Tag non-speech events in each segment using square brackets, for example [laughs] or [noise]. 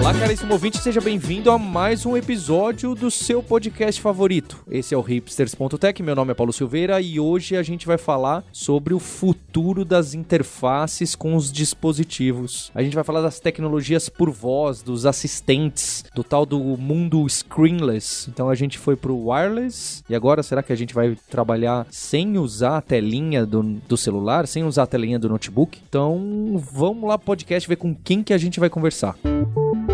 Olá, caríssimo ouvinte, seja bem-vindo a mais um episódio do seu podcast favorito. Esse é o hipsters.tech, meu nome é Paulo Silveira e hoje a gente vai falar sobre o futuro das interfaces com os dispositivos. A gente vai falar das tecnologias por voz, dos assistentes, do tal do mundo screenless. Então a gente foi pro wireless e agora será que a gente vai trabalhar sem usar a telinha do, do celular, sem usar a telinha do notebook? Então vamos lá podcast ver com quem que a gente vai conversar. Música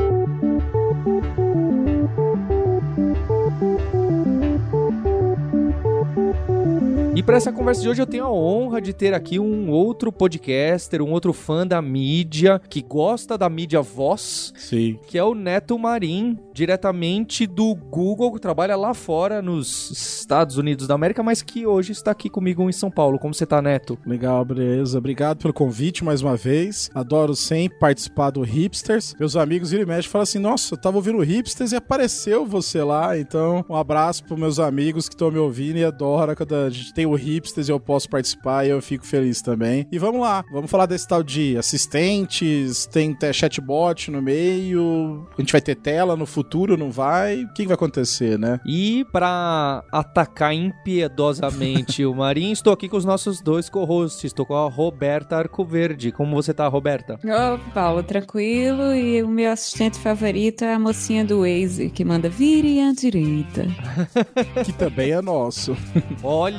E para essa conversa de hoje eu tenho a honra de ter aqui um outro podcaster, um outro fã da mídia, que gosta da mídia voz, Sim. que é o Neto Marim, diretamente do Google, que trabalha lá fora nos Estados Unidos da América, mas que hoje está aqui comigo em São Paulo. Como você tá, Neto? Legal, beleza. Obrigado pelo convite mais uma vez. Adoro sempre participar do Hipsters. Meus amigos viram e mexem falam assim: Nossa, eu tava ouvindo Hipsters e apareceu você lá. Então, um abraço para meus amigos que estão me ouvindo e adoro quando a gente tem o Hipsters e eu posso participar e eu fico feliz também. E vamos lá, vamos falar desse tal de assistentes, tem chatbot no meio, a gente vai ter tela no futuro, não vai? O que vai acontecer, né? E para atacar impiedosamente o Marinho, estou aqui com os nossos dois co-hosts. Estou com a Roberta Arcoverde. Como você tá, Roberta? Ô, Paulo, tranquilo. E o meu assistente favorito é a mocinha do Waze, que manda vire à direita. [laughs] que também é nosso. Olha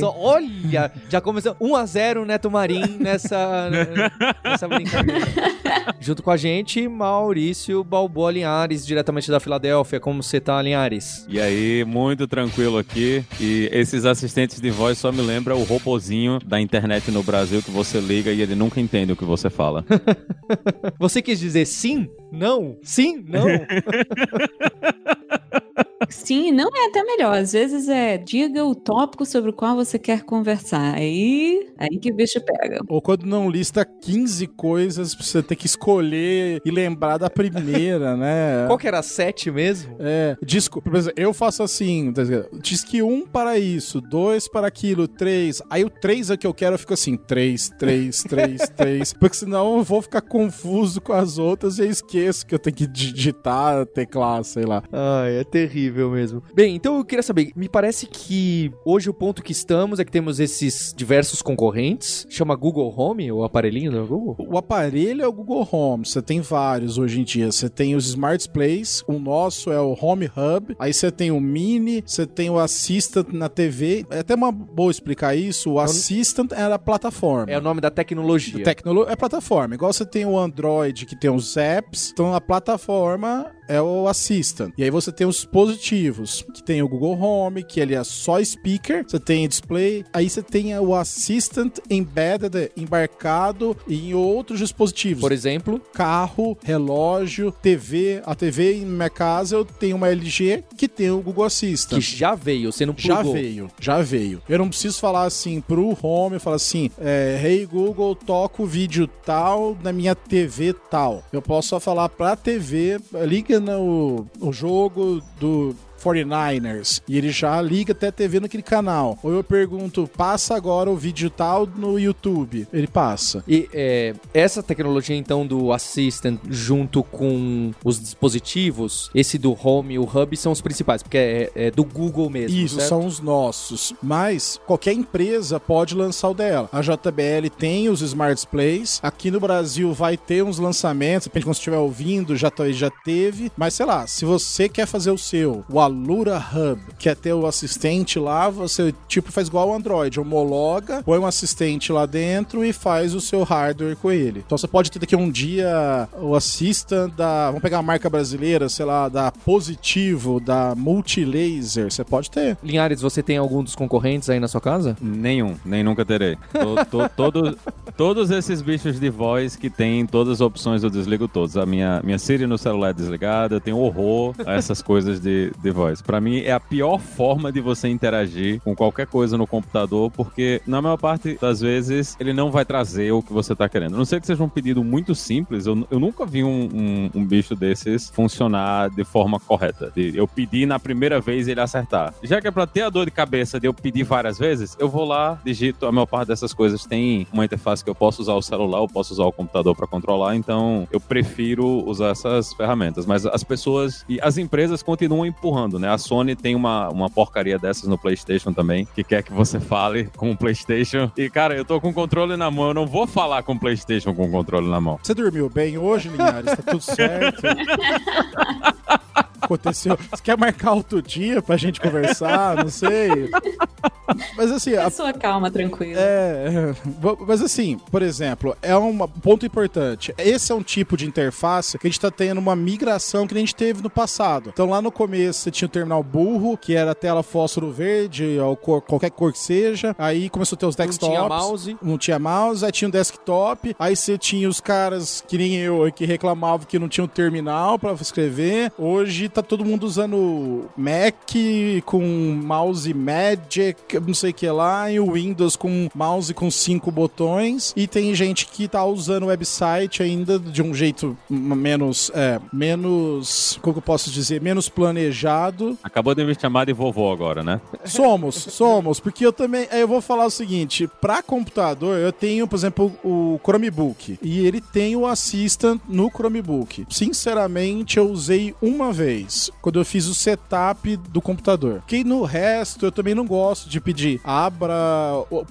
só, olha, já começou 1 a 0 Neto Marim nessa, nessa brincadeira. [laughs] Junto com a gente, Maurício Balboa Linhares, diretamente da Filadélfia. Como você tá, Linhares? E aí, muito tranquilo aqui. E esses assistentes de voz só me lembram o robozinho da internet no Brasil que você liga e ele nunca entende o que você fala. [laughs] você quis dizer sim? Não? Sim? Não? [laughs] Sim, não é até melhor. Às vezes é diga o tópico sobre o qual você quer conversar. Aí, aí que o bicho pega. Ou quando não lista 15 coisas pra você ter que escolher e lembrar da primeira, né? [laughs] Qual que era a 7 mesmo? É, disco, por exemplo, eu faço assim, diz que um para isso, dois para aquilo, três. Aí o três é que eu quero, eu fico assim, três, três, três, [laughs] três. Porque senão eu vou ficar confuso com as outras e eu esqueço que eu tenho que digitar, teclar, sei lá. Ai, é terrível mesmo. Bem, então eu queria saber, me parece que hoje o ponto que estamos é que temos esses diversos concorrentes. Chama Google Home, o aparelhinho do Google? O aparelho é o Google Home. Você tem vários hoje em dia. Você tem os Smart Displays, o nosso é o Home Hub. Aí você tem o Mini, você tem o Assistant na TV. É até uma boa explicar isso. O Assistant era a plataforma. É o nome da tecnologia. Tecnolo é plataforma. Igual você tem o Android que tem os apps. Então a plataforma é o Assistant. E aí você tem os dispositivos, que tem o Google Home, que ele é só speaker, você tem display, aí você tem o Assistant embedded, embarcado em outros dispositivos. Por exemplo? Carro, relógio, TV. A TV em minha casa eu tenho uma LG que tem o Google Assistant. Que já veio, você não plugou. Já veio, já veio. Eu não preciso falar assim pro Home, falar assim, é, hey Google, toca o vídeo tal na minha TV tal. Eu posso só falar pra TV, liga no o jogo do 49ers e ele já liga até a TV naquele canal. Ou eu pergunto, passa agora o vídeo tal no YouTube. Ele passa. E é, essa tecnologia então do Assistant junto com os dispositivos, esse do Home e o Hub são os principais, porque é, é do Google mesmo. Isso, certo? são os nossos. Mas qualquer empresa pode lançar o dela. A JBL tem os Smart Displays. Aqui no Brasil vai ter uns lançamentos. Depende de quando você estiver ouvindo, já, já teve. Mas sei lá, se você quer fazer o seu, o Alura Hub, que é ter o assistente lá, você tipo faz igual o Android, homologa, põe um assistente lá dentro e faz o seu hardware com ele. Então você pode ter daqui um dia o assistant da, vamos pegar a marca brasileira, sei lá, da Positivo, da Multilaser, você pode ter. Linhares, você tem algum dos concorrentes aí na sua casa? Nenhum, nem nunca terei. Tô, tô, todo, Todos esses bichos de voz que tem todas as opções eu desligo todos. A minha, minha Siri no celular é desligada, eu tenho horror a essas coisas de, de voz. Pra mim é a pior forma de você interagir com qualquer coisa no computador, porque na maior parte das vezes ele não vai trazer o que você tá querendo. A não sei que seja um pedido muito simples, eu, eu nunca vi um, um, um bicho desses funcionar de forma correta. De eu pedir na primeira vez ele acertar. Já que é pra ter a dor de cabeça de eu pedir várias vezes, eu vou lá, digito, a maior parte dessas coisas tem uma interface que eu posso usar o celular, eu posso usar o computador para controlar, então eu prefiro usar essas ferramentas. Mas as pessoas e as empresas continuam empurrando, né? A Sony tem uma, uma porcaria dessas no PlayStation também, que quer que você fale com o PlayStation. E cara, eu tô com o controle na mão, eu não vou falar com o PlayStation com o controle na mão. Você dormiu bem hoje, Linhares? Tá tudo certo? [laughs] Aconteceu. Você quer marcar outro dia pra gente conversar? Não sei. Mas assim, a Pessoa calma, tranquila. É, mas assim, por exemplo, é um ponto importante. Esse é um tipo de interface que a gente tá tendo uma migração que a gente teve no passado. Então lá no começo você tinha o terminal burro, que era tela fósforo verde, ou cor, qualquer cor que seja. Aí começou a ter os Não desktops. tinha mouse. Não tinha mouse, aí tinha um desktop, aí você tinha os caras que nem eu que reclamavam que não tinha um terminal pra escrever. Hoje tá todo mundo usando Mac com mouse Magic, não sei o que lá, e o Windows com mouse com cinco botões. E tem gente que tá usando o website ainda de um jeito menos, é, menos, como que eu posso dizer, menos planejado. Acabou de me chamar de vovô agora, né? Somos, somos, porque eu também, aí eu vou falar o seguinte, pra computador eu tenho, por exemplo, o Chromebook e ele tem o Assistant no Chromebook. Sinceramente, eu usei uma vez, quando eu fiz o setup do computador. Que no resto eu também não gosto de pedir, abra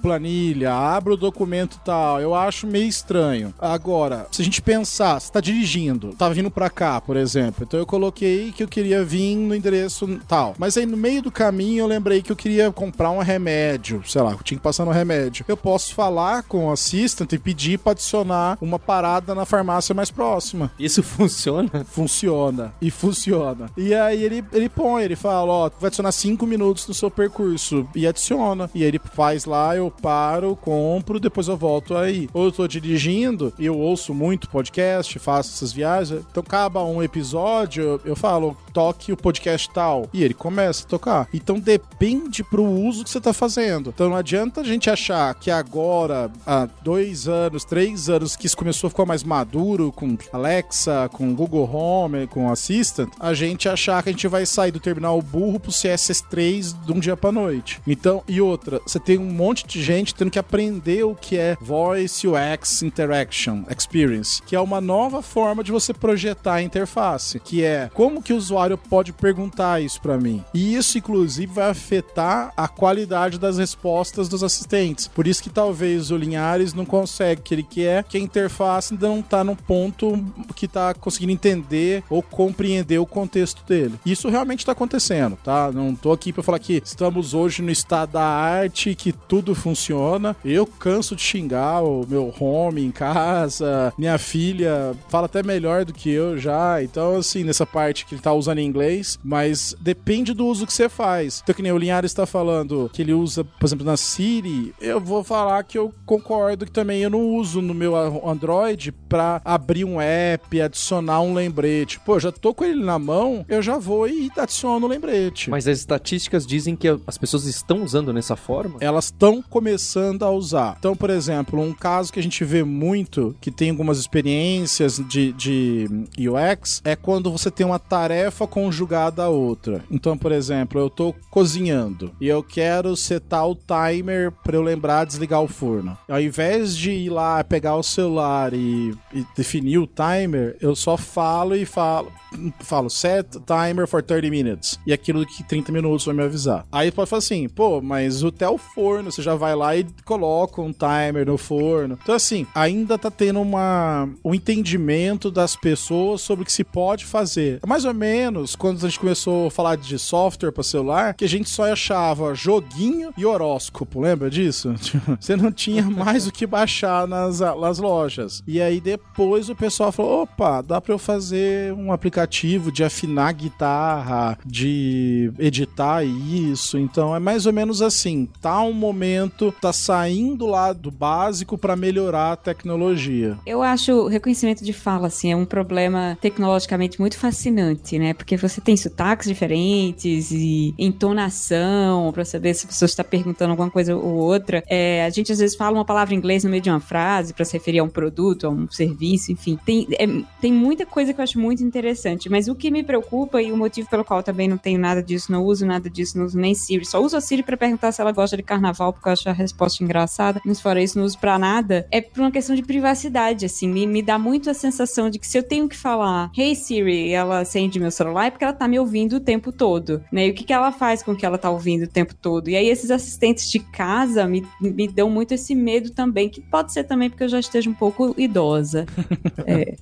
planilha, abra o documento tal, eu acho meio estranho. Agora, se a gente pensar, você tá dirigindo, tá vindo pra cá, por exemplo, então eu coloquei que eu queria vir no endereço tal, mas aí no meio do caminho eu lembrei que eu queria comprar um remédio, sei lá, eu tinha que passar no remédio. Eu posso falar com o assistant e pedir pra adicionar uma parada na farmácia mais próxima. Isso funciona? Funciona. E funciona. E aí ele, ele põe, ele fala, ó, vai adicionar 5 minutos no seu percurso. E adiciona. E aí ele faz lá, eu paro, compro, depois eu volto aí. Ou eu tô dirigindo e eu ouço muito podcast, faço essas viagens. Então acaba um episódio, eu, falo, toque o podcast tal. E ele começa a tocar. Então depende pro uso que você tá fazendo. Então não adianta a gente achar que agora, há dois anos, três anos, que isso começou a ficar mais maduro com Alexa, com Google Home, com Assistant, a gente achar que a gente vai sair do terminal burro pro CSS3 de um dia pra noite. Então, e outra, você tem um monte de gente tendo que aprender o que é Voice UX Interaction Experience, que é uma nova forma de você projetar a interface, que é como que o usuário pode perguntar isso pra mim. E isso, inclusive, vai afetar a qualidade das respostas dos assistentes. Por isso que talvez o Linhares não consegue o que ele quer, que a interface ainda não tá no ponto que tá conseguindo entender ou compreender o contexto dele. Isso realmente tá acontecendo, tá? Não tô aqui pra falar que estamos hoje no estado da arte, que tudo funciona. Eu canso de xingar o meu home em casa, minha filha fala até melhor do que eu já. Então, assim, nessa parte que ele tá usando em inglês, mas depende do uso que você faz. Então, que nem o Linhares está falando que ele usa, por exemplo, na Siri, eu vou falar que eu concordo que também eu não uso no meu Android pra abrir um app, adicionar um lembrete. Pô, já tô com ele na mão, eu já vou e adiciono o lembrete. Mas as estatísticas dizem que as pessoas estão usando nessa forma? elas estão começando a usar. Então, por exemplo, um caso que a gente vê muito, que tem algumas experiências de, de UX, é quando você tem uma tarefa conjugada a outra. Então, por exemplo, eu tô cozinhando e eu quero setar o timer para eu lembrar de desligar o forno. Ao invés de ir lá pegar o celular e, e definir o timer, eu só falo e falo, falo set timer for 30 minutes. E aquilo que 30 minutos vai me avisar. Aí pode falar assim, pô, mas até o forno, você já vai lá e coloca um timer no forno. Então, assim, ainda tá tendo uma, um entendimento das pessoas sobre o que se pode fazer. É mais ou menos quando a gente começou a falar de software para celular, que a gente só achava joguinho e horóscopo, lembra disso? [laughs] Você não tinha mais o que baixar nas, nas lojas. E aí depois o pessoal falou: opa, dá pra eu fazer um aplicativo de afinar guitarra, de editar isso. Então é mais ou menos menos assim, tá um momento, tá saindo lá do básico para melhorar a tecnologia. Eu acho o reconhecimento de fala, assim, é um problema tecnologicamente muito fascinante, né? Porque você tem sotaques diferentes e entonação para saber se a pessoa está perguntando alguma coisa ou outra. É, a gente às vezes fala uma palavra em inglês no meio de uma frase para se referir a um produto, a um serviço, enfim. Tem, é, tem muita coisa que eu acho muito interessante, mas o que me preocupa e o motivo pelo qual eu também não tenho nada disso, não uso nada disso, não uso nem Siri, só uso a Siri para perguntar se ela gosta de carnaval, porque eu acho a resposta engraçada, mas fora isso, não uso pra nada, é por uma questão de privacidade, assim, me, me dá muito a sensação de que se eu tenho que falar, hey Siri, ela acende meu celular, é porque ela tá me ouvindo o tempo todo, né? E o que, que ela faz com que ela tá ouvindo o tempo todo? E aí esses assistentes de casa me, me dão muito esse medo também, que pode ser também porque eu já esteja um pouco idosa. [laughs] é.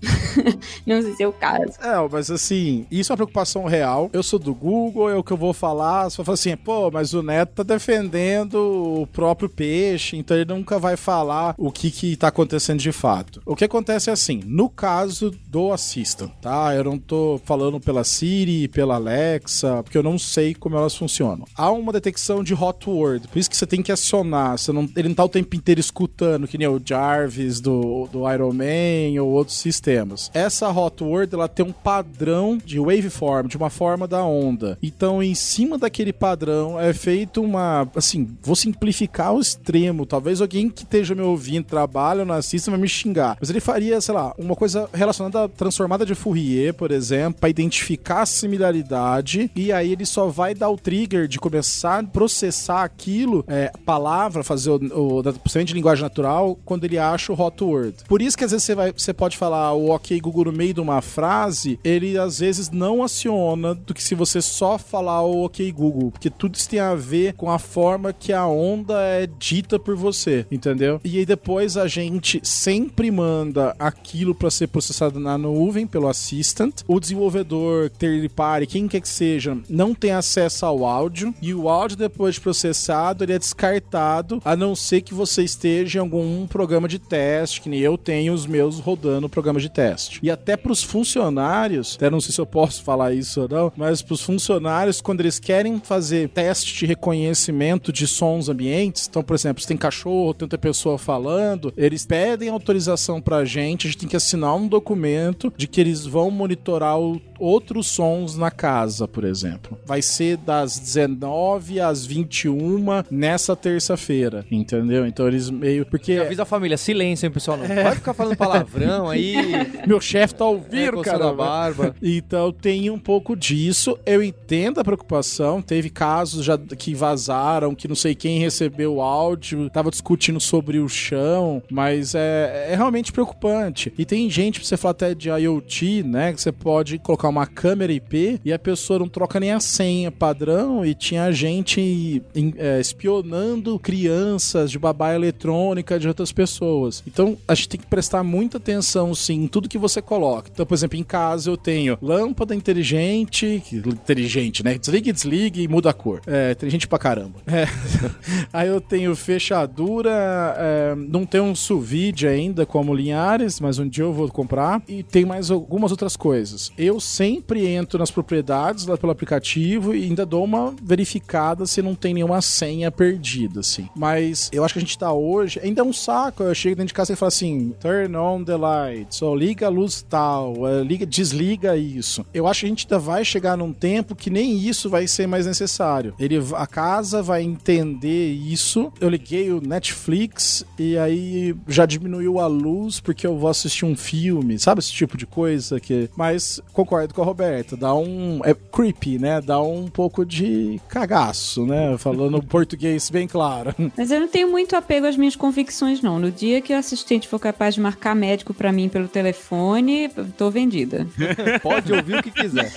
[laughs] não sei se é o caso. É, mas assim, isso é uma preocupação real. Eu sou do Google, é o que eu vou falar. Vai falar assim, pô, mas o Neto tá defendendo o próprio peixe, então ele nunca vai falar o que que tá acontecendo de fato. O que acontece é assim, no caso do Assistant, tá? Eu não tô falando pela Siri, pela Alexa, porque eu não sei como elas funcionam. Há uma detecção de hot word, por isso que você tem que acionar. Você não, ele não tá o tempo inteiro escutando, que nem o Jarvis do, do Iron Man ou outros sistemas. Essa hot word, ela tem um padrão de waveform, de uma forma da onda. Então, em cima daquele padrão, é feito uma. Assim, vou simplificar ao extremo. Talvez alguém que esteja me ouvindo, trabalha na assista, vai me xingar. Mas ele faria, sei lá, uma coisa relacionada à transformada de Fourier, por exemplo, para identificar a similaridade. E aí ele só vai dar o trigger de começar a processar aquilo, é, palavra, fazer o, o de linguagem natural, quando ele acha o hot word. Por isso que às vezes você, vai, você pode falar o ok Google no meio de uma frase, ele às vezes não aciona do que se você só falar o ok Google, porque tudo isso tem a ver com a forma que a onda é dita por você, entendeu? E aí depois a gente sempre manda aquilo para ser processado na nuvem pelo assistant. O desenvolvedor, third party, quem quer que seja, não tem acesso ao áudio e o áudio depois de processado ele é descartado, a não ser que você esteja em algum programa de teste, que nem eu tenho os meus rodando programa de teste. E até para os funcionários, até não sei se eu posso falar isso ou não, mas para os funcionários quando eles querem fazer teste de reconhecimento de sons ambientes, então por exemplo, se tem cachorro, tem outra pessoa falando, eles pedem autorização pra gente, a gente tem que assinar um documento de que eles vão monitorar o, outros sons na casa, por exemplo. Vai ser das 19 às 21 nessa terça-feira, entendeu? Então eles meio. Porque. Avisa a família, silêncio, hein, pessoal? Não é. vai ficar falando palavrão aí. [laughs] Meu chefe tá ouvindo, é, cara. da barba. Então tem um pouco disso. Eu entendo a preocupação. Teve casos já que vazaram, que não sei quem recebeu o áudio, tava discutindo sobre o chão, mas é, é realmente preocupante. E tem gente, você falar até de IoT, né? Que você pode colocar uma câmera IP e a pessoa não troca nem a senha padrão e tinha gente é, espionando crianças de babá eletrônica de outras pessoas. Então a gente tem que prestar muita atenção, sim, em tudo que você coloca. Então, por exemplo, em casa eu tenho lâmpada inteligente, inteligente, né? Desliga e desliga e muda a cor. É, inteligente pra caramba. É. [laughs] Aí eu tenho fechadura, é, não tem um sous vide ainda como Linhares, mas um dia eu vou comprar. E tem mais algumas outras coisas. Eu sempre entro nas propriedades lá pelo aplicativo e ainda dou uma verificada se não tem nenhuma senha perdida, assim. Mas eu acho que a gente tá hoje, ainda é um saco. Eu chego dentro de casa e falo assim: turn on the lights, ou liga a luz tal, é, liga, desliga isso. Eu acho que a gente ainda vai chegar num tempo que nem isso vai ser mais necessário. Ele, a casa vai entender isso. Eu liguei o Netflix e aí já diminuiu a luz porque eu vou assistir um filme, sabe esse tipo de coisa que. Mas concordo com a Roberta, dá um é creepy, né? Dá um pouco de cagaço, né? Falando [laughs] português bem claro. Mas eu não tenho muito apego às minhas convicções não. No dia que o assistente for capaz de marcar médico para mim pelo telefone, tô vendida. [laughs] Pode ouvir o que quiser.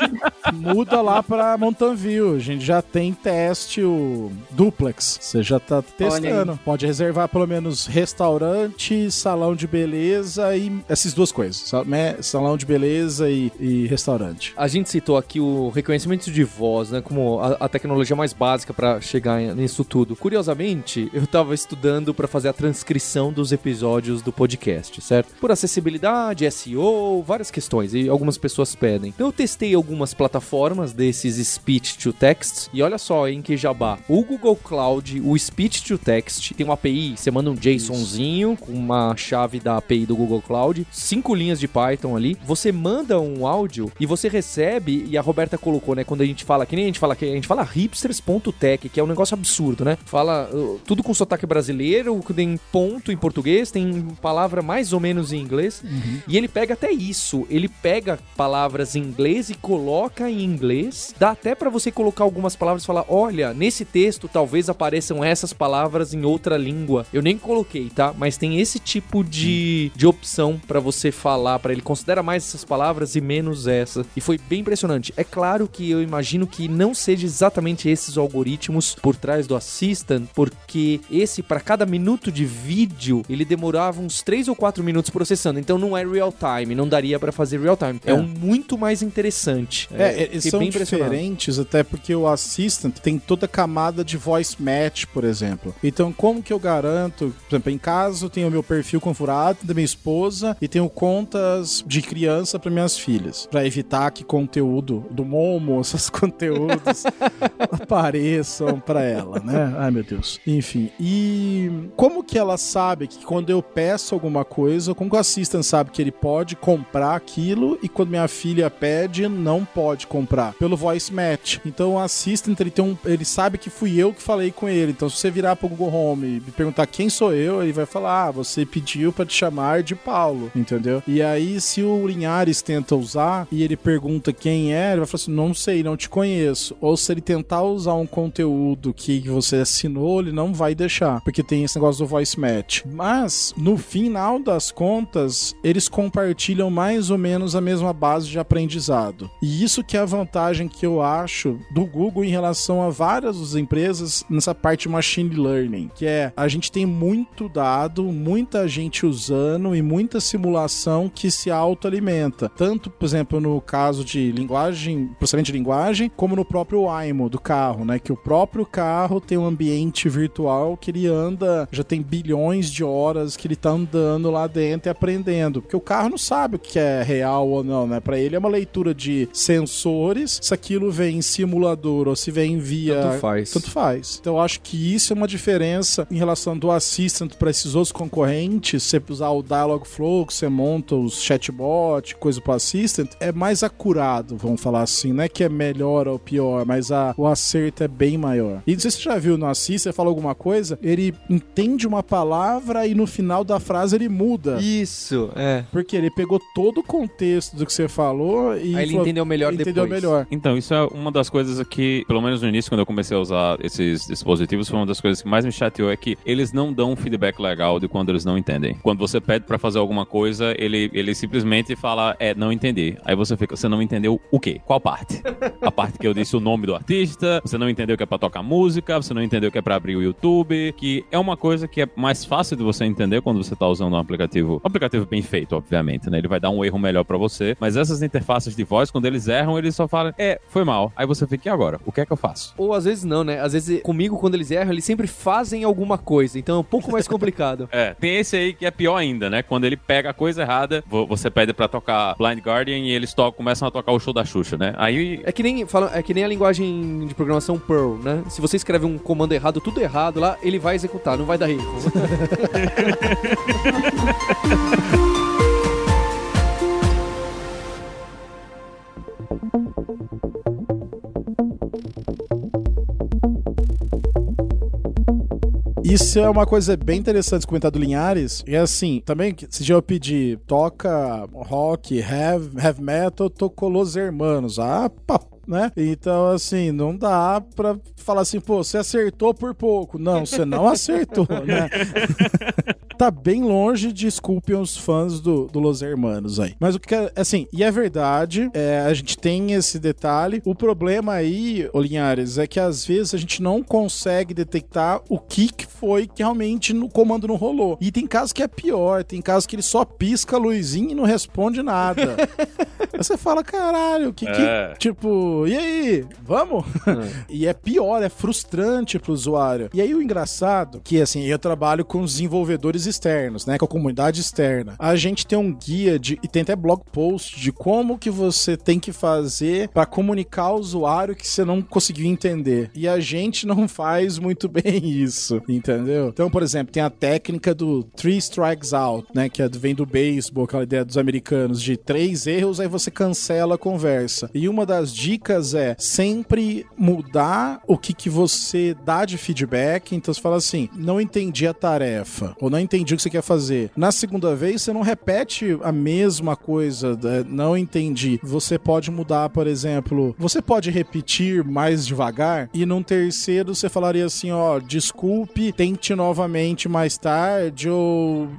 Muda lá para Mountain View. A gente já tem teste o duplex. Você já tá testando. Pode reservar pelo menos restaurante, salão de beleza e essas duas coisas. Salão de beleza e, e restaurante. A gente citou aqui o reconhecimento de voz, né, como a, a tecnologia mais básica para chegar nisso tudo. Curiosamente, eu tava estudando para fazer a transcrição dos episódios do podcast, certo? Por acessibilidade, SEO, várias questões e algumas pessoas pedem. Então eu testei algumas plataformas desses speech to text e olha só em que jabá. o Google Cloud, o Speech to Text, tem uma API, você manda um JSONzinho com uma chave da API do Google Cloud, cinco linhas de Python ali, você manda um áudio e você recebe, e a Roberta colocou, né, quando a gente fala, que nem a gente fala, que a gente fala hipsters.tech, que é um negócio absurdo, né? Fala uh, tudo com sotaque brasileiro, tem ponto em português, tem palavra mais ou menos em inglês, e ele pega até isso, ele pega palavras em inglês e coloca em inglês, dá até pra você colocar algumas palavras e falar, olha, nesse texto talvez apareçam essas palavras em outra língua. Eu nem coloquei, tá? Mas tem esse tipo de, de opção pra você falar, pra ele considera mais essas palavras e menos essa. E foi bem impressionante. É claro que eu imagino que não seja exatamente esses algoritmos por trás do Assistant, porque esse para cada minuto de vídeo, ele demorava uns 3 ou 4 minutos processando. Então não é real time, não daria pra fazer real time. É, É. um muito mais interessante. É, eles fiquei são diferentes, até porque o Assistant tem toda a camada de voice match, por exemplo. Então, como que eu garanto, por exemplo, em casa eu tenho o meu perfil configurado da minha esposa e tenho contas de criança para minhas filhas, para evitar que conteúdo do Momo, [laughs] esses conteúdos [laughs] apareçam para ela, né? Ai, meu Deus. Enfim, e como que ela sabe que quando eu peço alguma coisa, como que o Assistant sabe que ele pode comprar aquilo e quando minha filha pede, não pode comprar? Pelo voice match. Então o Assistant, ele, tem um, ele sabe que fui eu que falei com ele. Então se você virar pro Google Home e perguntar quem sou eu, ele vai falar, ah, você pediu pra te chamar de Paulo, entendeu? E aí se o Linhares tenta usar e ele pergunta quem é, ele vai falar assim, não sei, não te conheço. Ou se ele tentar usar um conteúdo que você assinou, ele não vai deixar, porque tem esse negócio do voice match. Mas, no final das contas, eles compartilham mais ou menos a mesma base de aprendizado. E isso que é a vantagem que eu acho do Google em relação a várias empresas nessa parte de machine learning, que é a gente tem muito dado, muita gente usando e muita simulação que se autoalimenta. Tanto, por exemplo, no caso de linguagem, processamento de linguagem, como no próprio Waymo do carro, né? Que o próprio carro tem um ambiente virtual que ele anda, já tem bilhões de horas que ele tá andando lá dentro e aprendendo. Porque o carro não sabe o que é real ou não, né? Pra ele é uma leitura de sensores, se aquilo vem em simulador ou se vem via. Tanto faz. Tanto faz. Então eu acho que isso é uma diferença em relação do Assistant para esses outros concorrentes. Você usar o Dialogflow, que você monta os chatbot, coisa pro Assistant, é mais acurado, vamos falar assim. Não é que é melhor ou pior, mas a, o acerto é bem maior. E não sei se você já viu no Assistant, você fala alguma coisa, ele entende uma palavra e no final da frase ele muda. Isso, é. Porque ele pegou todo o contexto do que você falou e Aí ele falou- entendeu melhor entendeu depois. melhor. Então, isso é uma das coisas que, pelo menos no início, quando eu comecei a usar esses dispositivos, foi uma das coisas que mais me chateou é que eles não dão um feedback legal de quando eles não entendem. Quando você pede pra fazer alguma coisa, ele, ele simplesmente fala, é, não entendi. Aí você fica, você não entendeu o quê? Qual parte? A parte que eu disse o nome do artista, você não entendeu que é pra tocar música, você não entendeu que é pra abrir o YouTube, que é uma coisa que é mais fácil de você entender quando você tá usando um aplicativo, um aplicativo bem feito, obviamente, né? Ele vai dar um erro melhor pra você, mas essas interfaces de voz, quando eles erram, eles só falam, é, foi mal. Aí você fica, e agora? O que é que eu faço? Ou às vezes não, né? Às vezes comigo, quando eles erram, eles sempre fazem alguma coisa. Então é um pouco mais complicado. [laughs] É, tem esse aí que é pior ainda, né? Quando ele pega a coisa errada, vo- você pede pra tocar Blind Guardian e eles tocam, começam a tocar o show da Xuxa, né? Aí É que nem fala, é que nem a linguagem de programação Perl, né? Se você escreve um comando errado, tudo errado lá, ele vai executar, não vai dar erro. [laughs] Isso é uma coisa bem interessante comentar do Linhares. É assim, também, se já eu pedir toca rock, heavy, heavy metal, tocou Los Hermanos. Ah, pá, né? Então, assim, não dá pra falar assim, pô, você acertou por pouco. Não, você não [laughs] acertou, né? [laughs] tá bem longe, desculpem os fãs do, do Los Hermanos aí. Mas o que é, assim, e é verdade, é, a gente tem esse detalhe. O problema aí, ô Linhares, é que às vezes a gente não consegue detectar o que, que foi que realmente no comando não rolou. E tem casos que é pior, tem casos que ele só pisca a luzinha e não responde nada. [laughs] Aí você fala, caralho, o que É. que. Tipo, tipo, e aí, vamos? [laughs] e é pior, é frustrante pro usuário. E aí o engraçado, que assim, eu trabalho com os desenvolvedores externos, né, com a comunidade externa. A gente tem um guia de, e tem até blog post de como que você tem que fazer para comunicar ao usuário que você não conseguiu entender. E a gente não [laughs] faz muito bem isso, entendeu? Então, por exemplo, tem a técnica do three strikes out, né, que é- vem do beisebol, aquela ideia dos americanos de três erros aí você cancela a conversa. E uma das dicas é sempre mudar o que que você dá de feedback. Então você fala assim: não entendi a tarefa, ou não entendi o que você quer fazer. Na segunda vez, você não repete a mesma coisa, né? não entendi. Você pode mudar, por exemplo, você pode repetir mais devagar, e num terceiro você falaria assim: ó, desculpe, tente novamente mais tarde, ou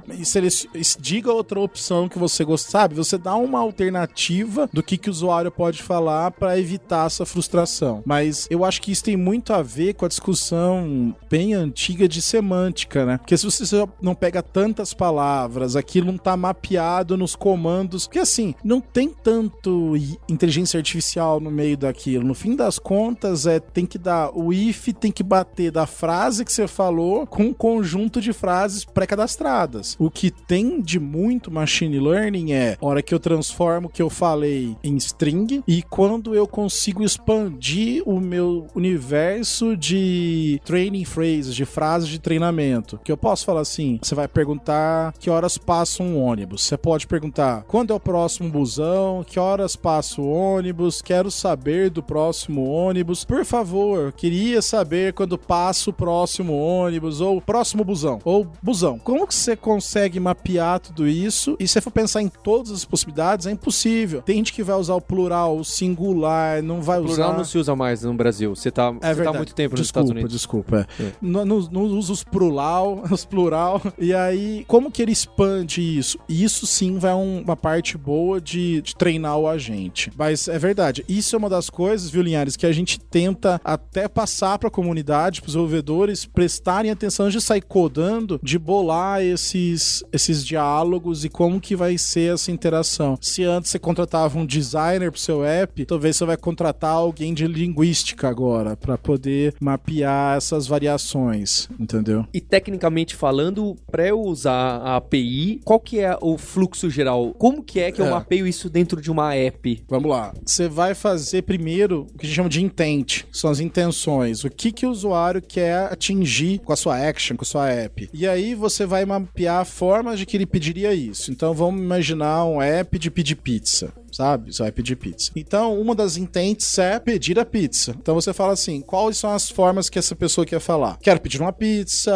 diga outra opção que você gosta, sabe? Você dá uma alternativa do que, que o usuário pode falar para evitar essa frustração. Mas eu acho que isso tem muito a ver com a discussão bem antiga de semântica, né? Porque se você não pega tantas palavras, aquilo não tá mapeado nos comandos, porque assim, não tem tanto inteligência artificial no meio daquilo. No fim das contas, é tem que dar o if tem que bater da frase que você falou com um conjunto de frases pré-cadastradas. O que tem de muito machine learning é hora que eu transformo o que eu falei em string e quando eu consigo expandir o meu universo de training phrases, de frases de treinamento. Que eu posso falar assim: você vai perguntar que horas passa um ônibus. Você pode perguntar quando é o próximo busão, que horas passa o ônibus, quero saber do próximo ônibus. Por favor, queria saber quando passa o próximo ônibus, ou próximo busão, ou busão. Como que você consegue mapear tudo isso? E se for pensar em todas as possibilidades, é impossível. Tem gente que vai usar o plural, o singular, não vai Plural usar. não se usa mais no Brasil. Você tá, É você tá muito tempo nos desculpa, Estados Unidos. Desculpa, É. Não, não, não usa os plural, [laughs] os plural. E aí, como que ele expande isso? Isso sim vai um- uma parte boa de, de treinar o agente. Mas é verdade, isso é uma das coisas, viu, Linhares, que a gente tenta até passar para a comunidade, para os desenvolvedores prestarem atenção de sair codando, de bolar esses, esses diálogos e como que vai ser essa interação. Se antes você contratava um designer pro seu app, talvez você vai contratar alguém de linguística agora para poder mapear essas variações, entendeu? E tecnicamente falando, para eu usar a API, qual que é o fluxo geral? Como que é que eu É. mapeio isso dentro de uma app? Vamos lá. Você vai fazer primeiro o que a gente chama de intent, são as intenções. O que, que o usuário quer atingir com a sua action, com a sua app. E aí você vai mapear formas de que ele pediria isso. Então vamos imaginar um app de pedir pizza. Sabe? Você vai pedir pizza. Então, uma das intents é pedir a pizza. Então você fala assim: quais são as formas que essa pessoa quer falar? Quero pedir uma pizza,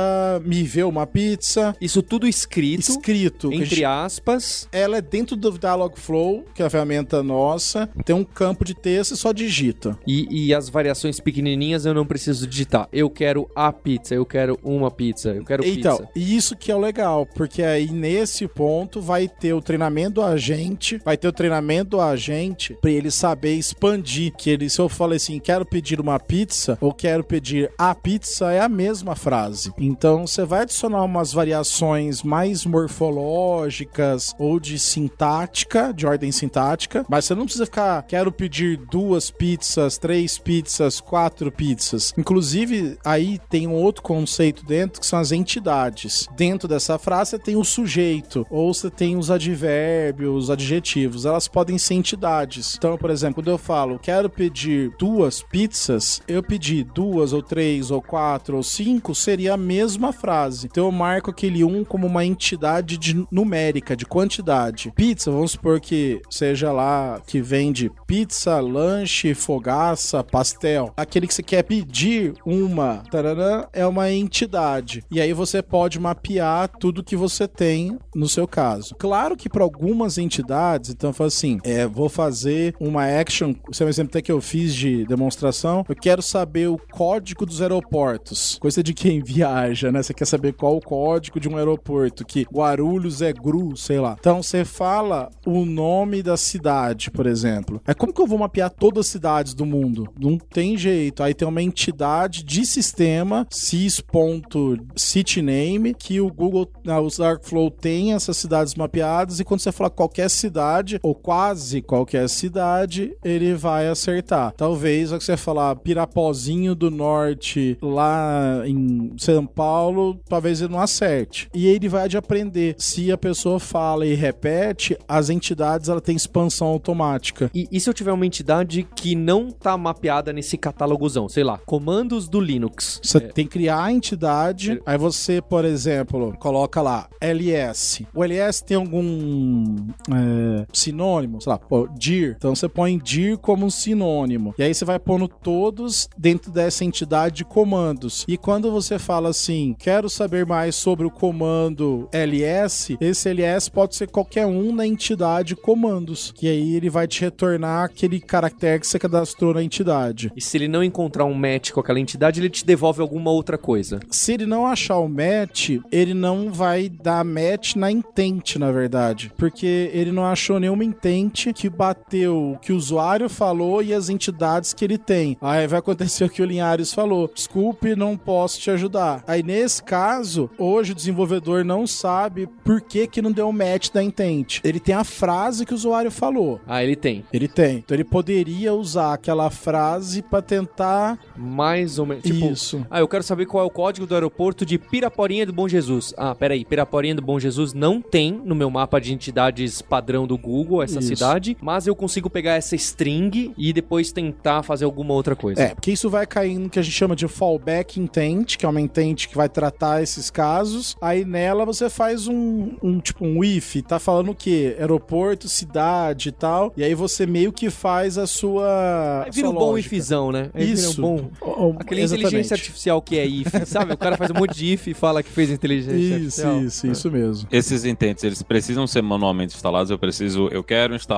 me ver uma pizza. Isso tudo escrito, Escrito. entre gente- aspas. ela é dentro do Dialogflow, que é a ferramenta nossa. Tem um campo de texto e só digita. E, e as variações pequenininhas eu não preciso digitar. Eu quero a pizza, eu quero uma pizza, eu quero Então, pizza. e isso que é o legal, porque aí nesse ponto vai ter o treinamento do agente, vai ter o treinamento do agente pra ele saber expandir. Que ele, se eu falei assim, quero pedir uma pizza ou quero pedir a pizza, é a mesma frase. Então você vai adicionar umas variações mais morfológicas ou de sintática, de ordem sintática, mas você não precisa ficar, quero pedir duas pizzas, três pizzas, quatro pizzas. Inclusive, aí tem um outro conceito dentro que são as entidades. Dentro dessa frase você tem o sujeito, ou você tem os advérbios, os adjetivos. Elas podem ser entidades. Então, por exemplo, quando eu falo quero pedir duas pizzas, eu pedir duas ou três ou quatro ou cinco seria a mesma frase. Então eu marco aquele um como uma entidade de numérica, de quantidade. Pizza, vamos supor que seja lá que vende pizza, lanche, fogaça, pastel. Aquele que você quer pedir uma, tarará, é uma entidade. E aí você pode mapear tudo que você tem no seu caso. Claro que para algumas entidades, então fala assim, é, vou fazer uma action, esse é um exemplo até que eu fiz de demonstração, eu quero saber o código dos aeroportos. Coisa de quem [laughs] viaja, né? Você quer saber qual o código de um aeroporto, que Guarulhos é GRU, sei lá. Então você fala o nome da cidade, por exemplo. É como que eu vou mapear todas as cidades do mundo? Não tem jeito. Aí tem uma entidade de sistema, sys.cityname, que o Google, ah, o Darkflow tem essas cidades mapeadas, e quando você fala qualquer cidade, ou quase frase, qual que é cidade, ele vai acertar. Talvez, se você falar Pirapozinho do Norte lá em São Paulo, talvez ele não acerte. E ele vai de aprender. Se a pessoa fala e repete, as entidades ela tem expansão automática. E, e se eu tiver uma entidade que não tá mapeada nesse catálogozão? Sei lá, comandos do Linux. Você tem que criar a entidade, aí você, por exemplo, coloca lá LS. O LS tem algum é, sinônimo, sei lá, pô, dir. Então você põe dir como um sinônimo. E aí você vai pondo todos dentro dessa entidade de comandos. E quando você fala assim, quero saber mais sobre o comando ls, esse ls pode ser qualquer um na entidade comandos. E aí ele vai te retornar aquele caractere que você cadastrou na entidade. E se ele não encontrar um match com aquela entidade, ele te devolve alguma outra coisa. Se ele não achar o match, ele não vai dar match na intent, na verdade. Porque ele não achou nenhuma intent que bateu o que o usuário falou e as entidades que ele tem. Aí vai acontecer o que o Linhares falou. Desculpe, não posso te ajudar. Aí nesse caso, hoje o desenvolvedor não sabe por que que não deu match da intent. Ele tem a frase que o usuário falou. Ah, ele tem. Ele tem. Então ele poderia usar aquela frase para tentar Mais ou menos. Tipo, isso. ah, eu quero saber qual é o código do aeroporto de Piraporinha do Bom Jesus. Ah, peraí, Piraporinha do Bom Jesus não tem no meu mapa de entidades padrão do Google essa Isso. Cidade, mas eu consigo pegar essa string e depois tentar fazer alguma outra coisa. É, porque isso vai cair no que a gente chama de fallback intent, que é uma intent que vai tratar esses casos. Aí nela você faz um, um tipo um if, tá falando o quê? Aeroporto, cidade e tal. E aí você meio que faz a sua. Aí vira a um sua bom lógica. ifzão, né? Aí vira Isso. um bom... Aquele exatamente. inteligência artificial que é if, sabe? O cara faz um monte de if e fala que fez inteligência Isso, artificial. isso, isso mesmo. Esses intents, eles precisam ser manualmente instalados. Eu preciso, eu quero instalar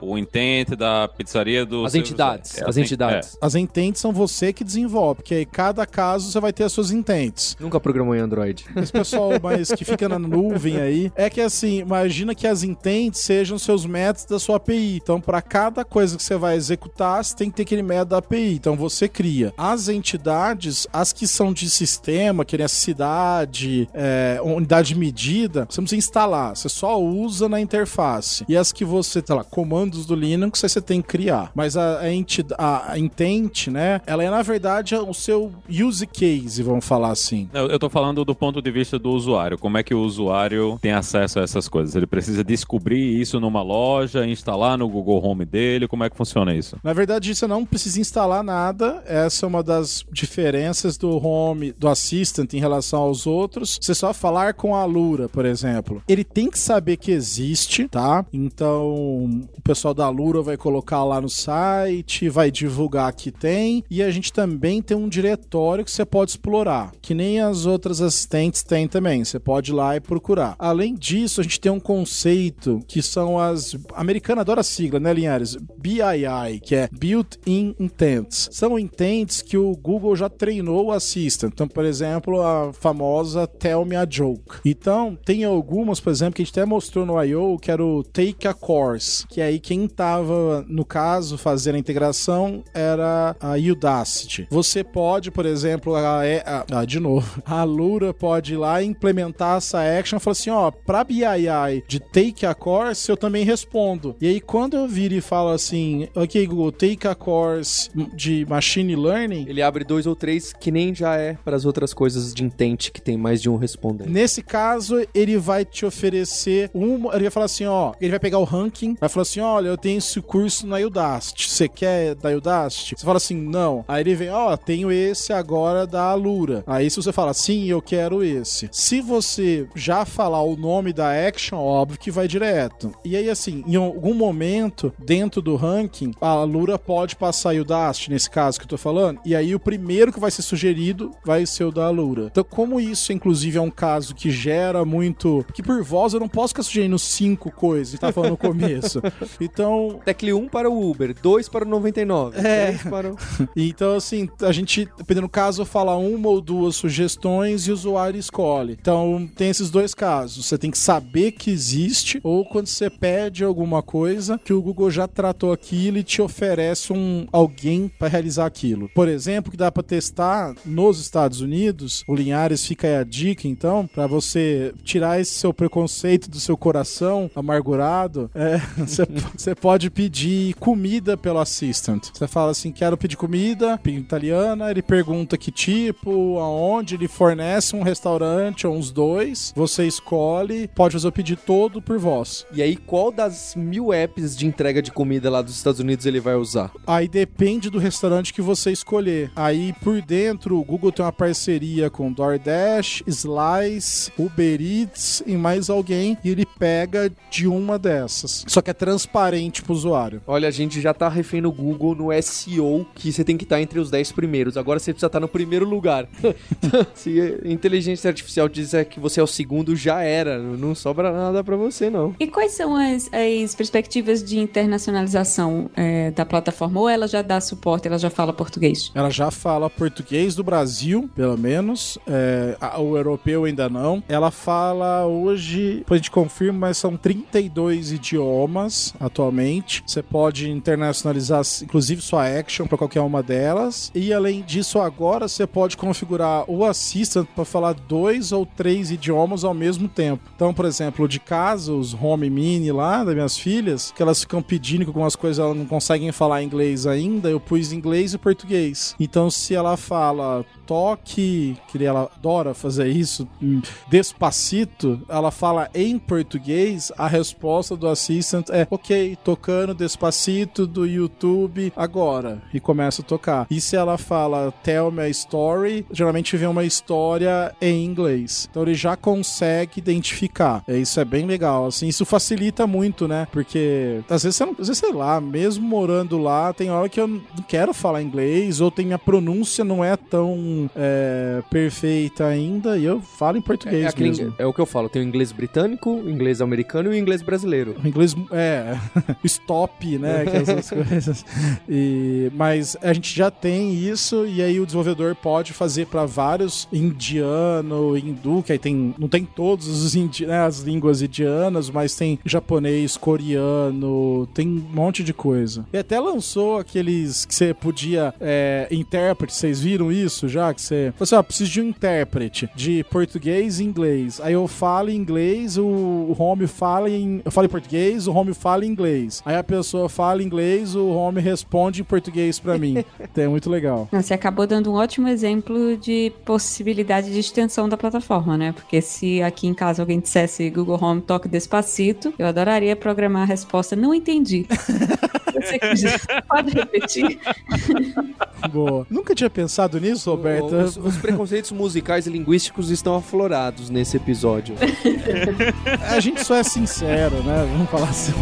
o intent da pizzaria do. As entidades. É as assim- entidades. As intents são você que desenvolve, porque aí cada caso você vai ter as suas intents. Nunca programou em Android. Esse pessoal [laughs] mais que fica na nuvem aí, é que assim, imagina que as intents sejam seus métodos da sua API. Então, para cada coisa que você vai executar, você tem que ter aquele método da API. Então, você cria. As entidades, as que são de sistema, que nem a cidade, é, unidade de medida, você não precisa instalar, você só usa na interface. E as que você, sei lá, comandos do Linux, aí você tem que criar. Mas a, a, entidade, a, a intent, né, ela é na verdade o seu use case, vamos falar assim. Eu, eu tô falando do ponto de vista do usuário. Como é que o usuário tem acesso a essas coisas? Ele precisa descobrir isso numa loja, instalar no Google Home dele? Como é que funciona isso? Na verdade, você não precisa instalar nada. Essa é uma das diferenças do Home, do Assistant em relação aos outros. Você só falar com a Lura, por exemplo. Ele tem que saber que existe, tá? Então, o pessoal da Lura vai colocar lá no site, vai divulgar que tem. E a gente também tem um diretório que você pode explorar, que nem as outras assistentes têm também. Você pode ir lá e procurar. Além disso, a gente tem um conceito que são as. A americana adora a sigla, né, Linhares? BII, que é Built-in Intents. São intents que o Google já treinou o Assistant. Então, por exemplo, a famosa Tell Me a Joke. Então, tem algumas, por exemplo, que a gente até mostrou no I.O., que era o Take a Course, que aí quem tava, no caso, fazendo a integração era a Udacity. Você pode, por exemplo, a, a- a- de novo, [laughs] a Lura pode ir lá e implementar essa action e falar assim, ó, pra BII de Take a Course, eu também respondo. E aí, quando eu viro e falo assim, ok, Google, Take a Course de Machine Learning, Ele abre dois ou três, que nem já é para as outras coisas de intent que tem mais de um respondente. Nesse caso, ele vai te oferecer um. Ele vai falar assim: ó, ele vai pegar o ranking, vai falar assim: olha, eu tenho esse curso na Udacity. Você quer da Udacity? Você fala assim: não. Aí ele vem: ó, tenho esse agora da Alura. Aí se você fala sim, eu quero esse. Se você já falar o nome da action, óbvio que vai direto. E aí, assim, em algum momento, dentro do ranking, a Alura pode passar a Udacity, nesse caso que eu tô falando, e aí o primeiro que vai ser sugerido vai ser o da Alura. Então, como isso, inclusive, é um caso que gera muito. Porque por voz eu não posso ficar sugerindo cinco coisas que tá falando no começo. Então, Tecle 1 para o Uber, 2 para o 99, É. 3 para o... [laughs] Então, assim, a gente, dependendo do caso, fala uma ou duas sugestões e o usuário escolhe. Então, tem esses dois casos. Você tem que saber que existe, ou quando você pede alguma coisa, que o Google já tratou aquilo e te oferece um alguém para realizar aquilo. Por exemplo, que dá para testar nos Estados Unidos, o Linhares fica aí a dica, então, para você tirar esse seu preconceito do seu coração amargurado, é, Você pode pedir comida pelo assistant. Você fala assim, quero pedir comida, italiana, ele pergunta que tipo, aonde, ele fornece um restaurante ou uns dois, você escolhe, pode fazer o pedido todo por voz. E aí, qual das mil apps de entrega de comida lá dos Estados Unidos ele vai usar? Aí depende do restaurante que você escolher. Aí por dentro, o Google tem uma parceria com DoorDash, Slice, Uber Eats e mais alguém, e ele pega de uma dessas. Só que é transparente pro usuário. Olha, a gente já tá refém no Google no SEO, que você tem que estar entre os 10 primeiros. Agora você precisa estar no primeiro lugar. [laughs] Se a inteligência artificial disser que você é o segundo, já era. Não sobra nada pra você, não. E quais são as, as perspectivas de internacionalização é, da plataforma? Ou ela já dá suporte, ela já fala português? Ela já fala português do Brasil, pelo menos. É, o europeu ainda não. Ela fala hoje, depois a gente confirma, mas são 32 idiomas atualmente. Você pode internacionalizar, inclusive, sua action para qualquer uma delas. E além disso, agora você pode configurar o Assistant para falar dois ou três idiomas ao mesmo tempo. Então, por exemplo, de casa, os Home Mini lá das minhas filhas, que elas ficam pedindo que algumas coisas elas não conseguem falar inglês ainda, eu pus inglês e português. Então, se ela fala toque, que ela adora fazer isso, hum, despacito, ela fala em português, a resposta do assistant é ok, tocando despacito do YouTube agora. E começa a tocar. E se ela fala tell me a story, geralmente vem uma história em inglês. Então ele já consegue identificar. É, Isso é bem legal. Assim, isso facilita muito, né? Porque às vezes, não, às vezes, sei lá, mesmo morando lá, tem hora que eu não quero falar inglês, ou tem minha pronúncia não é tão é, perfeita ainda, e eu falo em português É, aquele- mesmo. é o que eu falo. Tem o inglês britânico, o inglês americano e o inglês brasileiro. O inglês é [laughs] stop, né? Que essas [laughs] coisas. E, mas a gente já tem isso e aí o desenvolvedor pode fazer para vários indiano, hindu, que aí tem não tem todos os indi, né, as línguas indianas, mas tem japonês, coreano, tem um monte de coisa. E até lançou aqueles que você podia é, intérprete, vocês viram isso já que você, você ó, preciso de um intérprete de português e inglês. Aí eu falo em inglês, o, o home fala em eu falo em português, o home fala em inglês. Aí a pessoa fala em inglês, o home responde em português pra mim. [laughs] Então, é muito legal. Não, Você acabou dando um ótimo exemplo de possibilidade de extensão da plataforma, né? Porque se aqui em casa alguém dissesse Google Home toque despacito, eu adoraria programar a resposta não entendi. [laughs] Você pode repetir? Boa. Nunca tinha pensado nisso, [laughs] Roberto. Os, os preconceitos musicais e linguísticos estão aflorados nesse episódio. [laughs] A gente só é sincero, né? Vamos falar assim.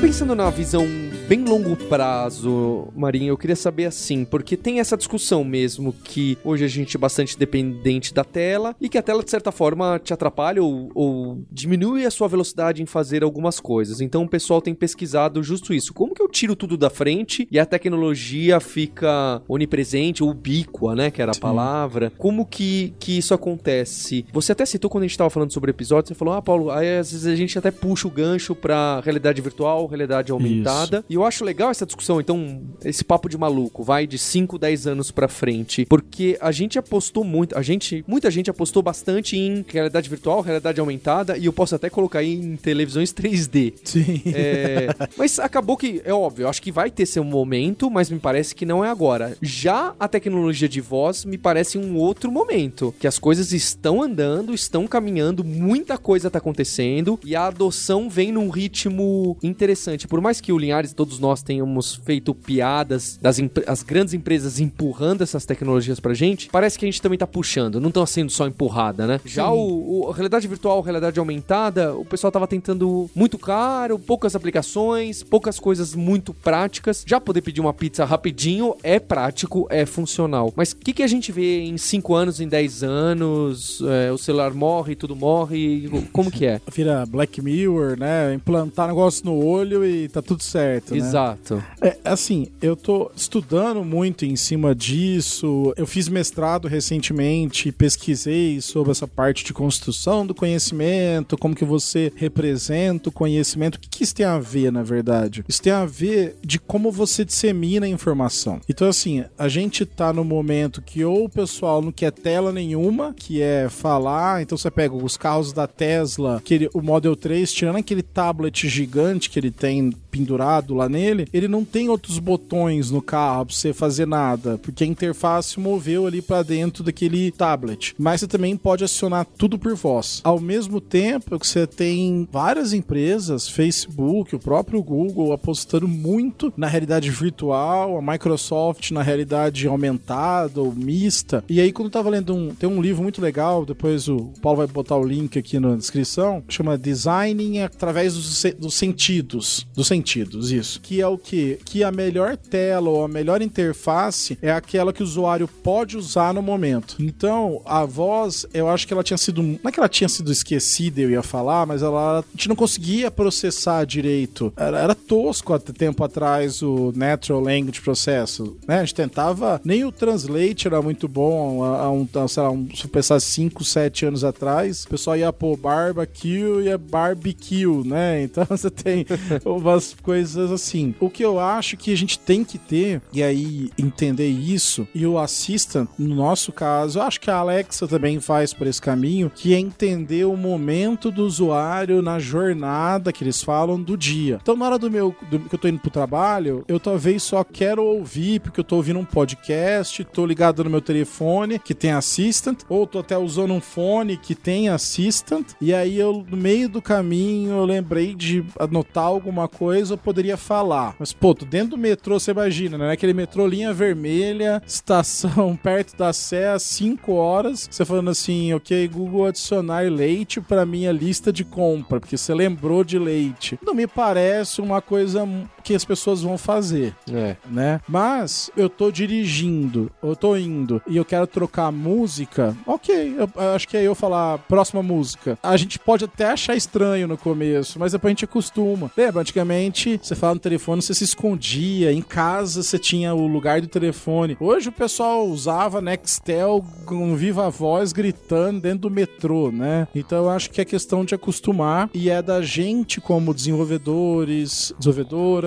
Pensando na visão bem longo prazo, Marinho, eu queria saber assim, porque tem essa discussão mesmo que hoje a gente é bastante dependente da tela e que a tela, de certa forma, te atrapalha ou, ou diminui a sua velocidade em fazer algumas coisas. Então o pessoal tem pesquisado justo isso. Como que eu tiro tudo da frente e a tecnologia fica onipresente, ou ubíqua, né? Que era a palavra. Como que, que isso acontece? Você até citou quando a gente estava falando sobre o episódio, você falou, ah, Paulo, aí às vezes a gente até puxa o gancho pra realidade virtual, realidade aumentada. E eu acho legal essa discussão, então, esse papo de maluco, vai de 5, 10 anos pra frente. Porque a gente apostou muito, a gente, muita gente apostou bastante em realidade virtual, realidade aumentada, e eu posso até colocar aí em televisões 3D. Sim. É, [laughs] mas acabou que, é óbvio, eu acho que vai ter seu momento, mas me parece que não é agora. Já a tecnologia de voz me parece um outro momento, que as coisas estão andando, estão caminhando, muita coisa tá acontecendo e a adoção vem num ritmo interessante. Por mais que o Linhares todos nós tenhamos feito piadas das as grandes empresas empurrando essas tecnologias pra gente, parece que a gente também tá puxando, não tá sendo só empurrada, né? Já o, o- a realidade virtual, a realidade aumentada, o pessoal tava tentando muito caro, poucas aplicações, poucas coisas muito práticas. Já poder pedir uma pizza rapidinho é prático, é funcional. Mas o que, que a gente vê em 5 anos, em 10 anos? É, o celular morre, tudo morre. Como que é? Vira Black Mirror, né? Implantar negócio no olho e tá tudo certo. Né? Exato. É, assim, eu tô estudando muito em cima disso. Eu fiz mestrado recentemente, pesquisei sobre essa parte de construção do conhecimento, como que você representa o conhecimento. O que, que isso tem a ver, na verdade? Isso tem a ver de como você dissemina a informação. Então, assim, a gente tá no momento que ou o pessoal não quer tela nenhuma, que é falar, então você pega os carros da Tesla, que ele, o Model 3, tirando aquele tablet gigante que ele tem pendurado lá nele, ele não tem outros botões no carro pra você fazer nada, porque a interface moveu ali para dentro daquele tablet. Mas você também pode acionar tudo por voz. Ao mesmo tempo que você tem várias empresas, Facebook, o próprio Google, apostando muito na realidade virtual, a Microsoft na realidade aumentada ou mista. E aí, quando eu tava lendo um. Tem um livro muito legal, depois o Paulo vai botar o link aqui na descrição, chama Designing através dos, dos sentidos. Dos sentidos, isso. Que é o que? Que a melhor tela ou a melhor interface é aquela que o usuário pode usar no momento. Então, a voz, eu acho que ela tinha sido. Não é que ela tinha sido esquecida, eu ia falar, mas ela, a gente não conseguia processar direito. Era, era tosco até tempo atrás o Natural Language Processor. Né? A gente tentava. Nem o Translate era muito bom há, um, sei lá, um, se pensar 5, 7 anos atrás. O pessoal ia pôr barbecue e é barbecue, né? Então [laughs] você tem umas coisas assim. O que eu acho que a gente tem que ter, e aí entender isso, e o Assistant, no nosso caso, acho que a Alexa também faz por esse caminho, que é entender o momento do usuário na jornada que eles falam do dia. Então, na hora do meu do, que eu tô indo pro trabalho, eu talvez só quero ouvir, porque eu tô ouvindo um podcast, tô ligado no meu telefone que tem Assistant, ou tô até usando um fone que tem Assistant, e aí eu, no meio do caminho, eu lembrei de anotar alguma coisa, eu poderia falar. Mas, pô, tô dentro do metrô, você imagina, né? Aquele metrô linha vermelha, estação [laughs] perto da Sé, às 5 horas, você falando assim, ok, Google adicionar leite pra minha lista de compra, porque você lembrou de leite. Não me parece uma coisa que as pessoas vão fazer, É. né? Mas eu tô dirigindo, eu tô indo e eu quero trocar música, ok, eu, eu acho que é eu falar próxima música. A gente pode até achar estranho no começo, mas depois a gente acostuma. Lembra, antigamente você falava no telefone, você se escondia, em casa você tinha o lugar do telefone. Hoje o pessoal usava Nextel com viva voz gritando dentro do metrô, né? Então eu acho que é questão de acostumar e é da gente como desenvolvedores,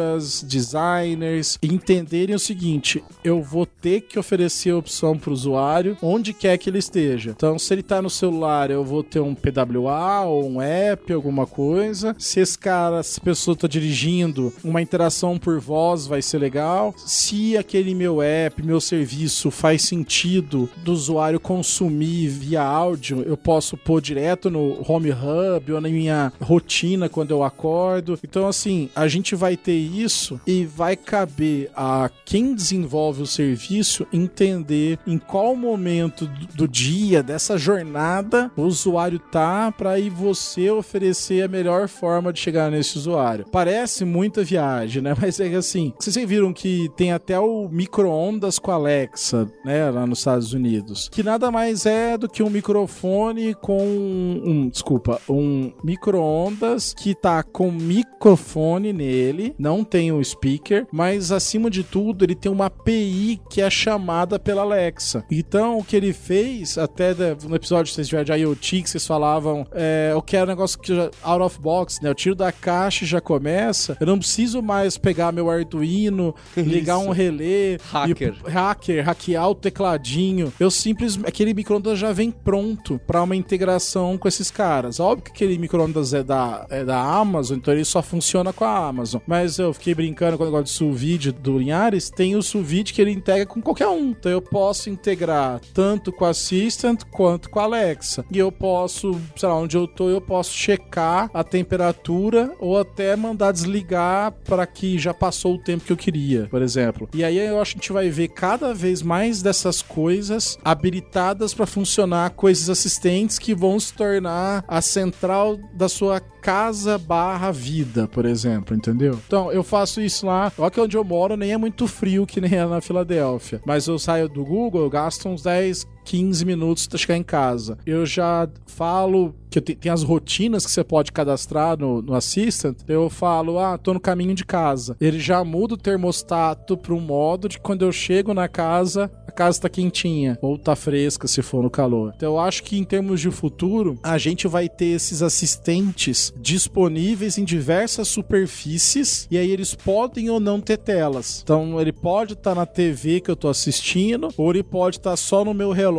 desenvolvedoras, designers entenderem o seguinte: eu vou ter que oferecer a opção para o usuário onde quer que ele esteja. Então, se ele está no celular, eu vou ter um PWA ou um app, alguma coisa. Se esse cara, se a pessoa está dirigindo, uma interação por voz vai ser legal. Se aquele meu app, meu serviço faz sentido do usuário consumir via áudio, eu posso pôr direto no Home Hub ou na minha rotina quando eu acordo. Então, assim, a gente vai ter isso e vai caber a quem desenvolve o serviço entender em qual momento do dia, dessa jornada, o usuário tá para aí você oferecer a melhor forma de chegar nesse usuário. Parece muita viagem, né? [laughs] Mas é assim, vocês viram que tem até o micro-ondas com a Alexa, né, lá nos Estados Unidos, que nada mais é do que um microfone com um, desculpa, um micro-ondas que tá com microfone nele, não tem um speaker, mas acima de tudo ele tem uma API que é chamada pela Alexa. Então o que ele fez, até no episódio que vocês tiveram de IoT, que vocês falavam, é, eu quero um negócio que já, out of box, né? Eu tiro da caixa e já começa. Eu não preciso mais pegar meu Arduino, [laughs] ligar um relé, Hacker. e- hacker, hackear o tecladinho. Eu simplesmente. Aquele micro-ondas já vem pronto para uma integração com esses caras. Óbvio que aquele micro-ondas é da, é da Amazon, então ele só funciona com a Amazon. Mas eu fiquei brincando com o negócio de sous do Linhares. Tem o sous que ele integra com qualquer um. Então eu posso integrar tanto com a Assistant quanto com a Alexa. E eu posso, sei lá, onde eu tô, eu posso checar a temperatura ou até mandar desligar para que já passou o tempo que eu queria, por exemplo. E aí eu acho que a gente vai ver cada vez mais dessas coisas habilitadas para funcionar, coisas assistentes que vão se tornar a central da sua casa barra vida, por exemplo, entendeu? Então, eu faço isso lá. Olha que onde eu moro nem é muito frio que nem é na Filadélfia. Mas eu saio do Google, eu gasto uns 10, 15 minutos pra chegar em casa. Eu já falo que te, tem as rotinas que você pode cadastrar no, no Assistant. Eu falo, ah, tô no caminho de casa. Ele já muda o termostato para um modo de quando eu chego na casa, a casa tá quentinha ou tá fresca se for no calor. Então eu acho que em termos de futuro, a gente vai ter esses assistentes disponíveis em diversas superfícies e aí eles podem ou não ter telas. Então ele pode estar tá na TV que eu tô assistindo ou ele pode estar tá só no meu relógio,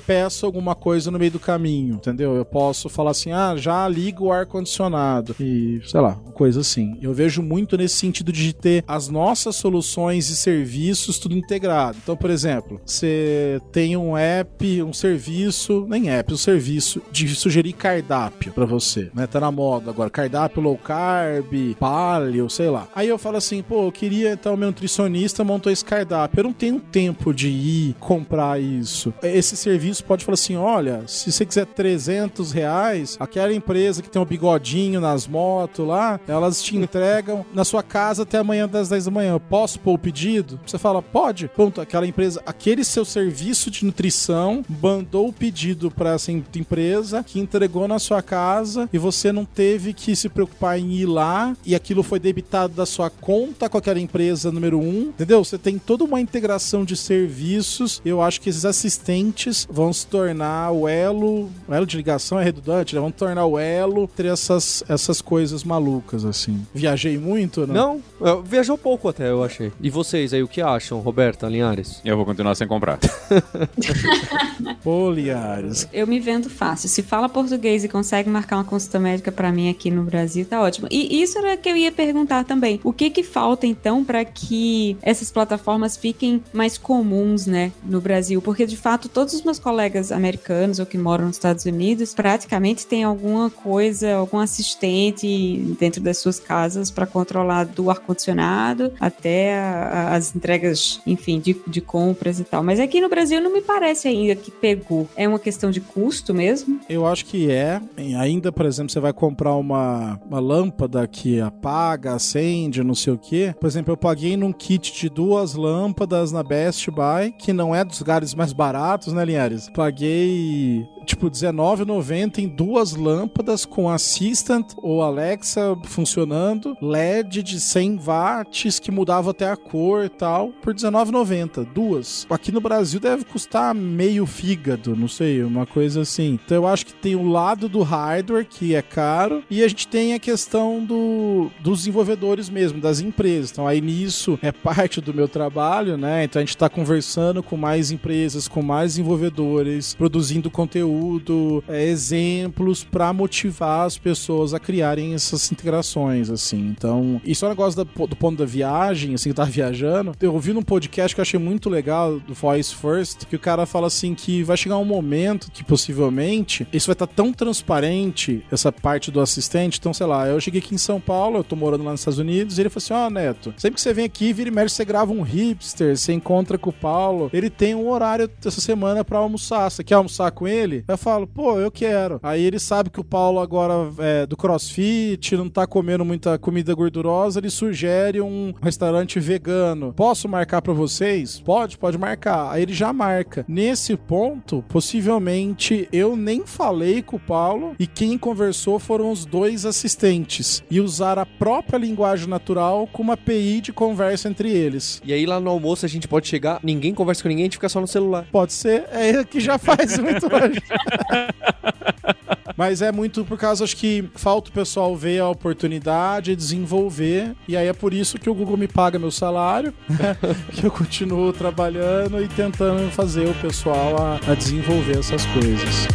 peço alguma coisa no meio do caminho, entendeu? Eu posso falar assim: "Ah, já liga o ar condicionado" e, sei lá, coisa assim. Eu vejo muito nesse sentido de ter as nossas soluções e serviços tudo integrado. Então, por exemplo, você tem um app, um serviço, nem app, um serviço de sugerir cardápio para você, né? Tá na moda agora, cardápio low carb, paleo, sei lá. Aí eu falo assim, pô, eu queria então meu nutricionista montou esse cardápio. Eu não tenho tempo de ir comprar isso. Esse serviço pode falar assim, olha, se você quiser 300 reais, aquela empresa que tem um bigodinho nas motos lá, elas te entregam [laughs] na sua casa até amanhã das 10 da manhã. Posso pôr o pedido? Você fala, pode. Ponto. Aquela empresa, aquele seu serviço de nutrição mandou o pedido para essa empresa que entregou na sua casa e você não teve que se preocupar em ir lá e aquilo foi debitado da sua conta com aquela empresa número um, entendeu? Você tem toda uma integração de serviços. Eu acho que esses assistentes vão se tornar o elo, o elo de ligação é redundante, né? vão tornar o elo entre essas, essas coisas malucas assim. Viajei muito, né? Não, viajou pouco até, eu achei. E vocês aí, o que acham, Roberta Linhares? Eu vou continuar sem comprar. [laughs] Pô, Linhares. Eu me vendo fácil. Se fala português e consegue marcar uma consulta médica para mim aqui no Brasil, tá ótimo. E isso era que eu ia perguntar também. O que que falta então para que essas plataformas fiquem mais comuns, né, no Brasil? Porque de fato todos os meus colegas americanos ou que moram nos Estados Unidos praticamente têm alguma coisa, algum assistente dentro das suas casas para controlar do ar-condicionado até a, a, as entregas, enfim, de, de compras e tal. Mas aqui no Brasil não me parece ainda que pegou. É uma questão de custo mesmo? Eu acho que é. Ainda, por exemplo, você vai comprar uma, uma lâmpada que apaga, acende, não sei o quê. Por exemplo, eu paguei num kit de duas lâmpadas na Best Buy, que não é dos lugares mais baratos, né, Linhares? Paguei tipo R$19,90 em duas lâmpadas com Assistant ou Alexa funcionando, LED de 100 watts que mudava até a cor e tal, por R$19,90. Duas. Aqui no Brasil deve custar meio fígado, não sei, uma coisa assim. Então eu acho que tem o lado do hardware, que é caro, e a gente tem a questão do, dos desenvolvedores mesmo, das empresas. Então aí nisso é parte do meu trabalho, né? Então a gente está conversando com mais empresas, com mais desenvolvedores, produzindo conteúdo conteúdo, é, exemplos para motivar as pessoas a criarem essas integrações, assim. Então, isso é um negócio da, do ponto da viagem, assim, que tá [laughs] viajando. Eu ouvi num podcast que eu achei muito legal, do Voice First, que o cara fala assim que vai chegar um momento que possivelmente isso vai estar tá tão transparente, essa parte do assistente. Então, sei lá, eu cheguei aqui em São Paulo, eu tô morando lá nos Estados Unidos, e ele falou assim: Ó, oh, Neto, sempre que você vem aqui, vira e mexe, você grava um hipster, você encontra com o Paulo, ele tem um horário essa semana para almoçar. Você quer almoçar com ele? Eu falo, pô, eu quero. Aí ele sabe que o Paulo agora é do crossfit, não tá comendo muita comida gordurosa, ele sugere um restaurante vegano. Posso marcar para vocês? Pode, pode marcar. Aí ele já marca. Nesse ponto, possivelmente eu nem falei com o Paulo e quem conversou foram os dois assistentes e usar a própria linguagem natural como API de conversa entre eles. E aí lá no almoço a gente pode chegar, ninguém conversa com ninguém, a gente fica só no celular. Pode ser, é que já faz [laughs] muito hoje. [laughs] Mas é muito por causa, acho que falta o pessoal ver a oportunidade, desenvolver, e aí é por isso que o Google me paga meu salário, [laughs] que eu continuo trabalhando e tentando fazer o pessoal a, a desenvolver essas coisas.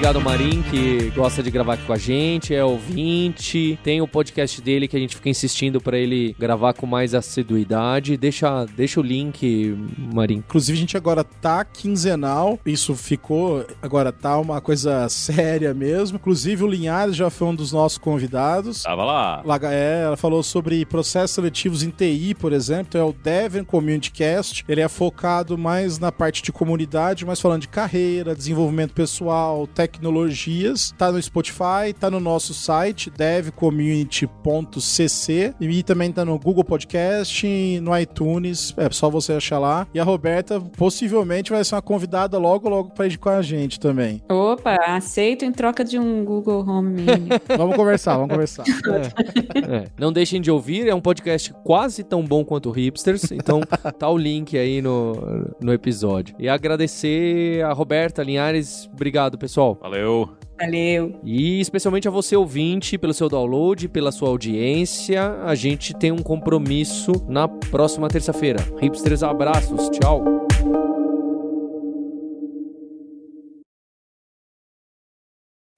Obrigado, Marim, que gosta de gravar aqui com a gente, é ouvinte. Tem o podcast dele que a gente fica insistindo para ele gravar com mais assiduidade. Deixa, deixa o link, Marim. Inclusive, a gente agora tá quinzenal. Isso ficou, agora tá uma coisa séria mesmo. Inclusive, o Linhares já foi um dos nossos convidados. Tava lá. É, ela falou sobre processos seletivos em TI, por exemplo. Então, é o Devon Community Cast. Ele é focado mais na parte de comunidade, mas falando de carreira, desenvolvimento pessoal, tecnologia Tecnologias. Tá no Spotify, tá no nosso site, devcommunity.cc e também tá no Google Podcast, no iTunes. É só você achar lá. E a Roberta possivelmente vai ser uma convidada logo, logo pra ir com a gente também. Opa, aceito em troca de um Google Home [laughs] vamos conversar, vamos conversar. É. É. Não deixem de ouvir, é um podcast quase tão bom quanto o Hipsters, então tá o link aí no, no episódio. E agradecer a Roberta Linhares, obrigado pessoal. Valeu. Valeu. E especialmente a você ouvinte pelo seu download, pela sua audiência. A gente tem um compromisso na próxima terça-feira. Hipsters, abraços, tchau.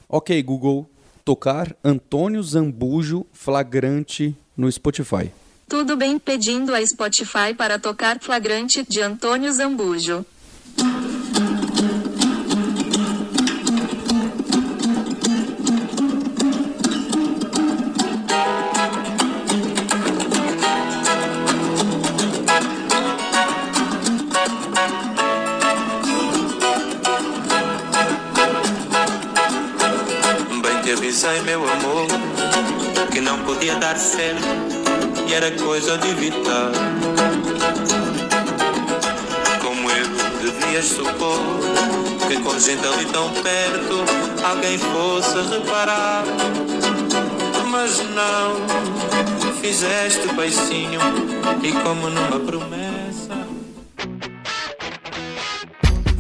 Ok, Google, tocar Antônio Zambujo flagrante no Spotify. Tudo bem pedindo a Spotify para tocar flagrante de Antônio Zambujo. Podia dar certo e era coisa de evitar. Como eu devias supor que com gente ali tão perto alguém fosse reparar. Mas não, fizeste beicinho e como numa promessa.